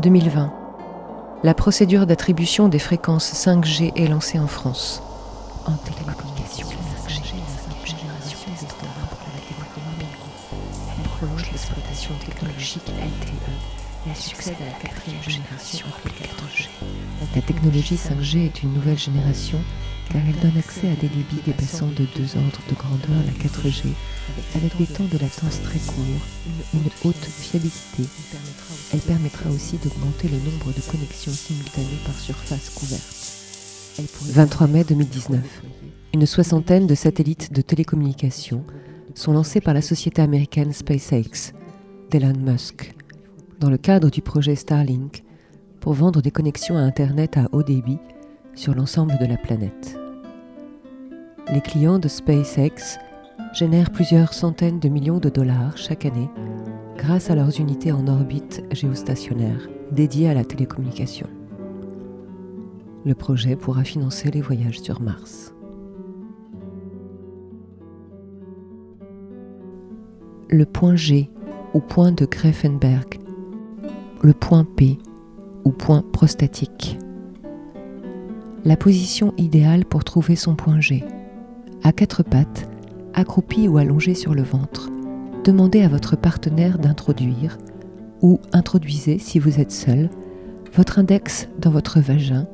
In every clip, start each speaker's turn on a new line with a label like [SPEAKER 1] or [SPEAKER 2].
[SPEAKER 1] 2020. La procédure d'attribution des fréquences 5G est lancée en France. En télécommunication, la 5G est la cinquième génération des standards pour la téléphonie Elle prolonge l'exploitation technologique LTE elle succède à la quatrième génération appelée 4G. La technologie 5G est une nouvelle génération car elle donne accès à des débits dépassant de deux ordres de grandeur la 4G, avec des temps de latence très courts, une haute fiabilité. Elle permettra aussi d'augmenter le nombre de connexions simultanées par surface couverte. 23 mai 2019. Une soixantaine de satellites de télécommunications sont lancés par la société américaine SpaceX d'Elon Musk dans le cadre du projet Starlink pour vendre des connexions à Internet à haut débit sur l'ensemble de la planète les clients de SpaceX génèrent plusieurs centaines de millions de dollars chaque année grâce à leurs unités en orbite géostationnaire dédiées à la télécommunication. Le projet pourra financer les voyages sur Mars. Le point G ou point de Greffenberg, le point P ou point prostatique. La position idéale pour trouver son point G à quatre pattes, accroupi ou allongé sur le ventre. Demandez à votre partenaire d'introduire, ou introduisez si vous êtes seul, votre index dans votre vagin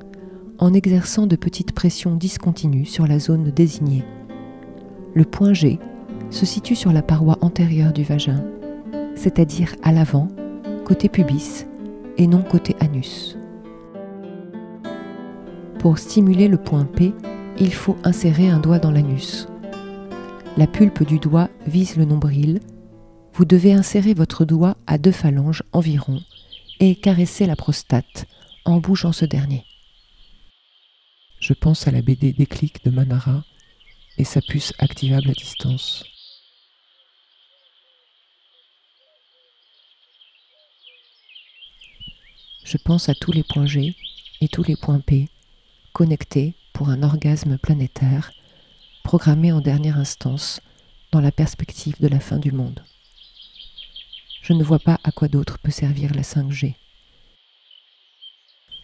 [SPEAKER 1] en exerçant de petites pressions discontinues sur la zone désignée. Le point G se situe sur la paroi antérieure du vagin, c'est-à-dire à, l'avant, côté pubis, et non côté anus. Pour stimuler le point P, il faut insérer un doigt dans l'anus. La pulpe du doigt vise le nombril. Vous devez insérer votre doigt à deux phalanges environ et caresser la prostate en bougeant ce dernier.
[SPEAKER 2] Je pense à la BD Déclic de Manara et sa puce activable à distance.
[SPEAKER 1] Je pense à tous les points G et tous les points P connectés pour un orgasme planétaire, programmé en dernière instance dans la perspective de la fin du monde. Je ne vois pas à quoi d'autre peut servir la 5G.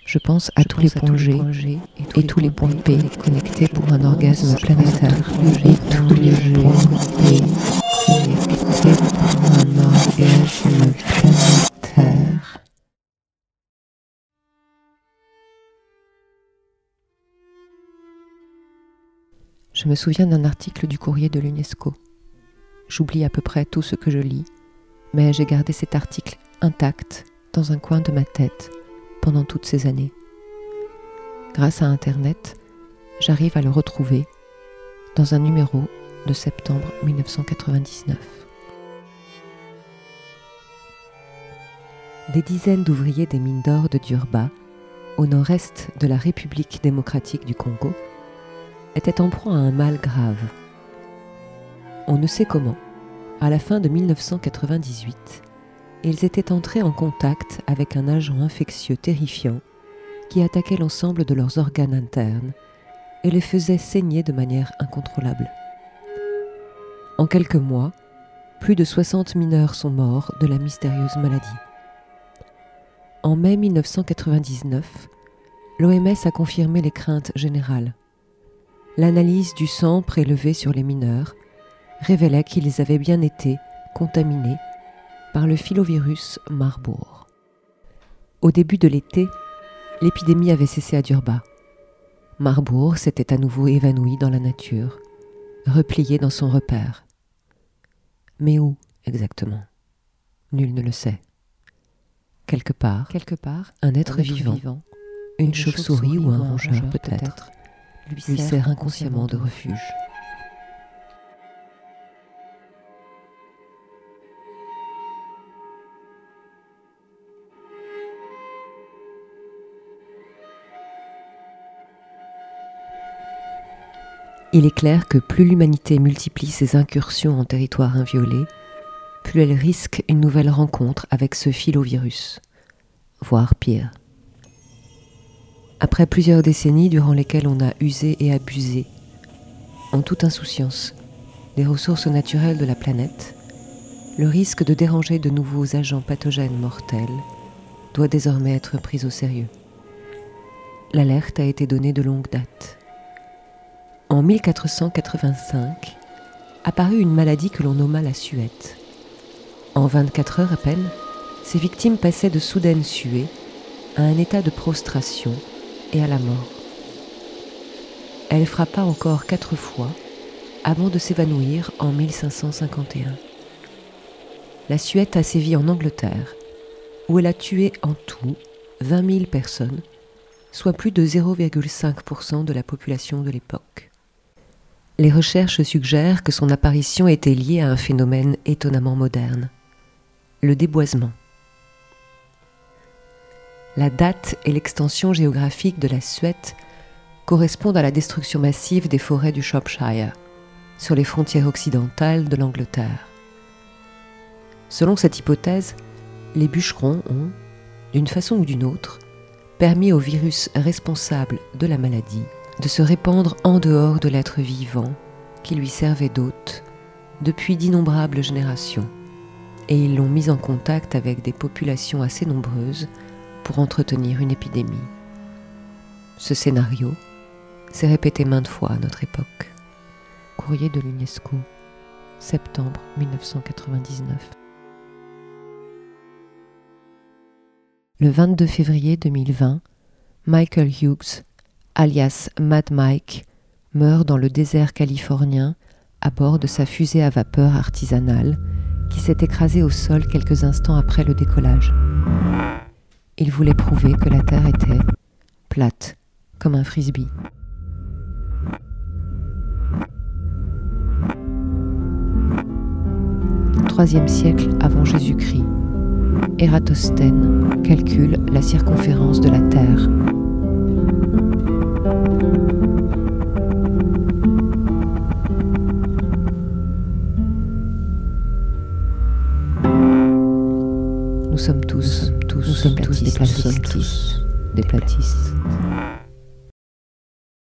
[SPEAKER 1] Je pense à, tous, les points G et tous, les points P connectés pour un orgasme planétaire et tous les points P connectés pour un orgasme planétaire. Je me souviens d'un article du courrier de l'UNESCO. J'oublie à peu près tout ce que je lis, mais j'ai gardé cet article intact dans un coin de ma tête pendant toutes ces années. Grâce à Internet, j'arrive à le retrouver dans un numéro de septembre 1999. Des dizaines d'ouvriers des mines d'or de Durba, au nord-est de la République démocratique du Congo, était en proie à un mal grave. On ne sait comment, à la fin de 1998, ils étaient entrés en contact avec un agent infectieux terrifiant qui attaquait l'ensemble de leurs organes internes et les faisait saigner de manière incontrôlable. En quelques mois, plus de 60 mineurs sont morts de la mystérieuse maladie. En mai 1999, l'OMS a confirmé les craintes générales l'analyse du sang prélevé sur les mineurs révélait qu'ils avaient bien été contaminés par le filovirus Marburg. Au début de l'été, l'épidémie avait cessé à Durba. Marbourg s'était à nouveau évanoui dans la nature, replié dans son repère. Mais où exactement? Nul ne le sait. Quelque part, quelque part, un être, vivant, une, chauve-souris ou un rongeur peut-être, lui sert inconsciemment de refuge. Il est clair que plus l'humanité multiplie ses incursions en territoire inviolé, plus elle risque une nouvelle rencontre avec ce filovirus, voire pire. Après plusieurs décennies durant lesquelles on a usé et abusé, en toute insouciance, des ressources naturelles de la planète, le risque de déranger de nouveaux agents pathogènes mortels doit désormais être prise au sérieux. L'alerte a été donnée de longue date. En 1485, apparut une maladie que l'on nomma la suette. En 24 heures à peine, ses victimes passaient de soudaines suées à un état de prostration et à la mort. Elle frappa encore quatre fois avant de s'évanouir en 1551. La suette a sévi en Angleterre, où elle a tué en tout 20 000 personnes, soit plus de 0,5% de la population de l'époque. Les recherches suggèrent que son apparition était liée à un phénomène étonnamment moderne, le déboisement. La date et l'extension géographique de la Suède correspondent à la destruction massive des forêts du Shropshire, sur les frontières occidentales de l'Angleterre. Selon cette hypothèse, les bûcherons ont, d'une façon ou d'une autre, permis au virus responsable de la maladie de se répandre en dehors de l'être vivant qui lui servait d'hôte depuis d'innombrables générations, et ils l'ont mis en contact avec des populations assez nombreuses entretenir une épidémie. Ce scénario s'est répété maintes fois à notre époque. Courrier de l'UNESCO, septembre 1999. Le 22 février 2020, Michael Hughes, alias Mad Mike, meurt dans le désert californien à bord de sa fusée à vapeur artisanale qui s'est écrasée au sol quelques instants après le décollage. Il voulait prouver que la Terre était plate, comme un frisbee. Troisième siècle avant Jésus-Christ, Ératosthène calcule la circonférence de la Terre. Sommes tous des platistes. Des platistes.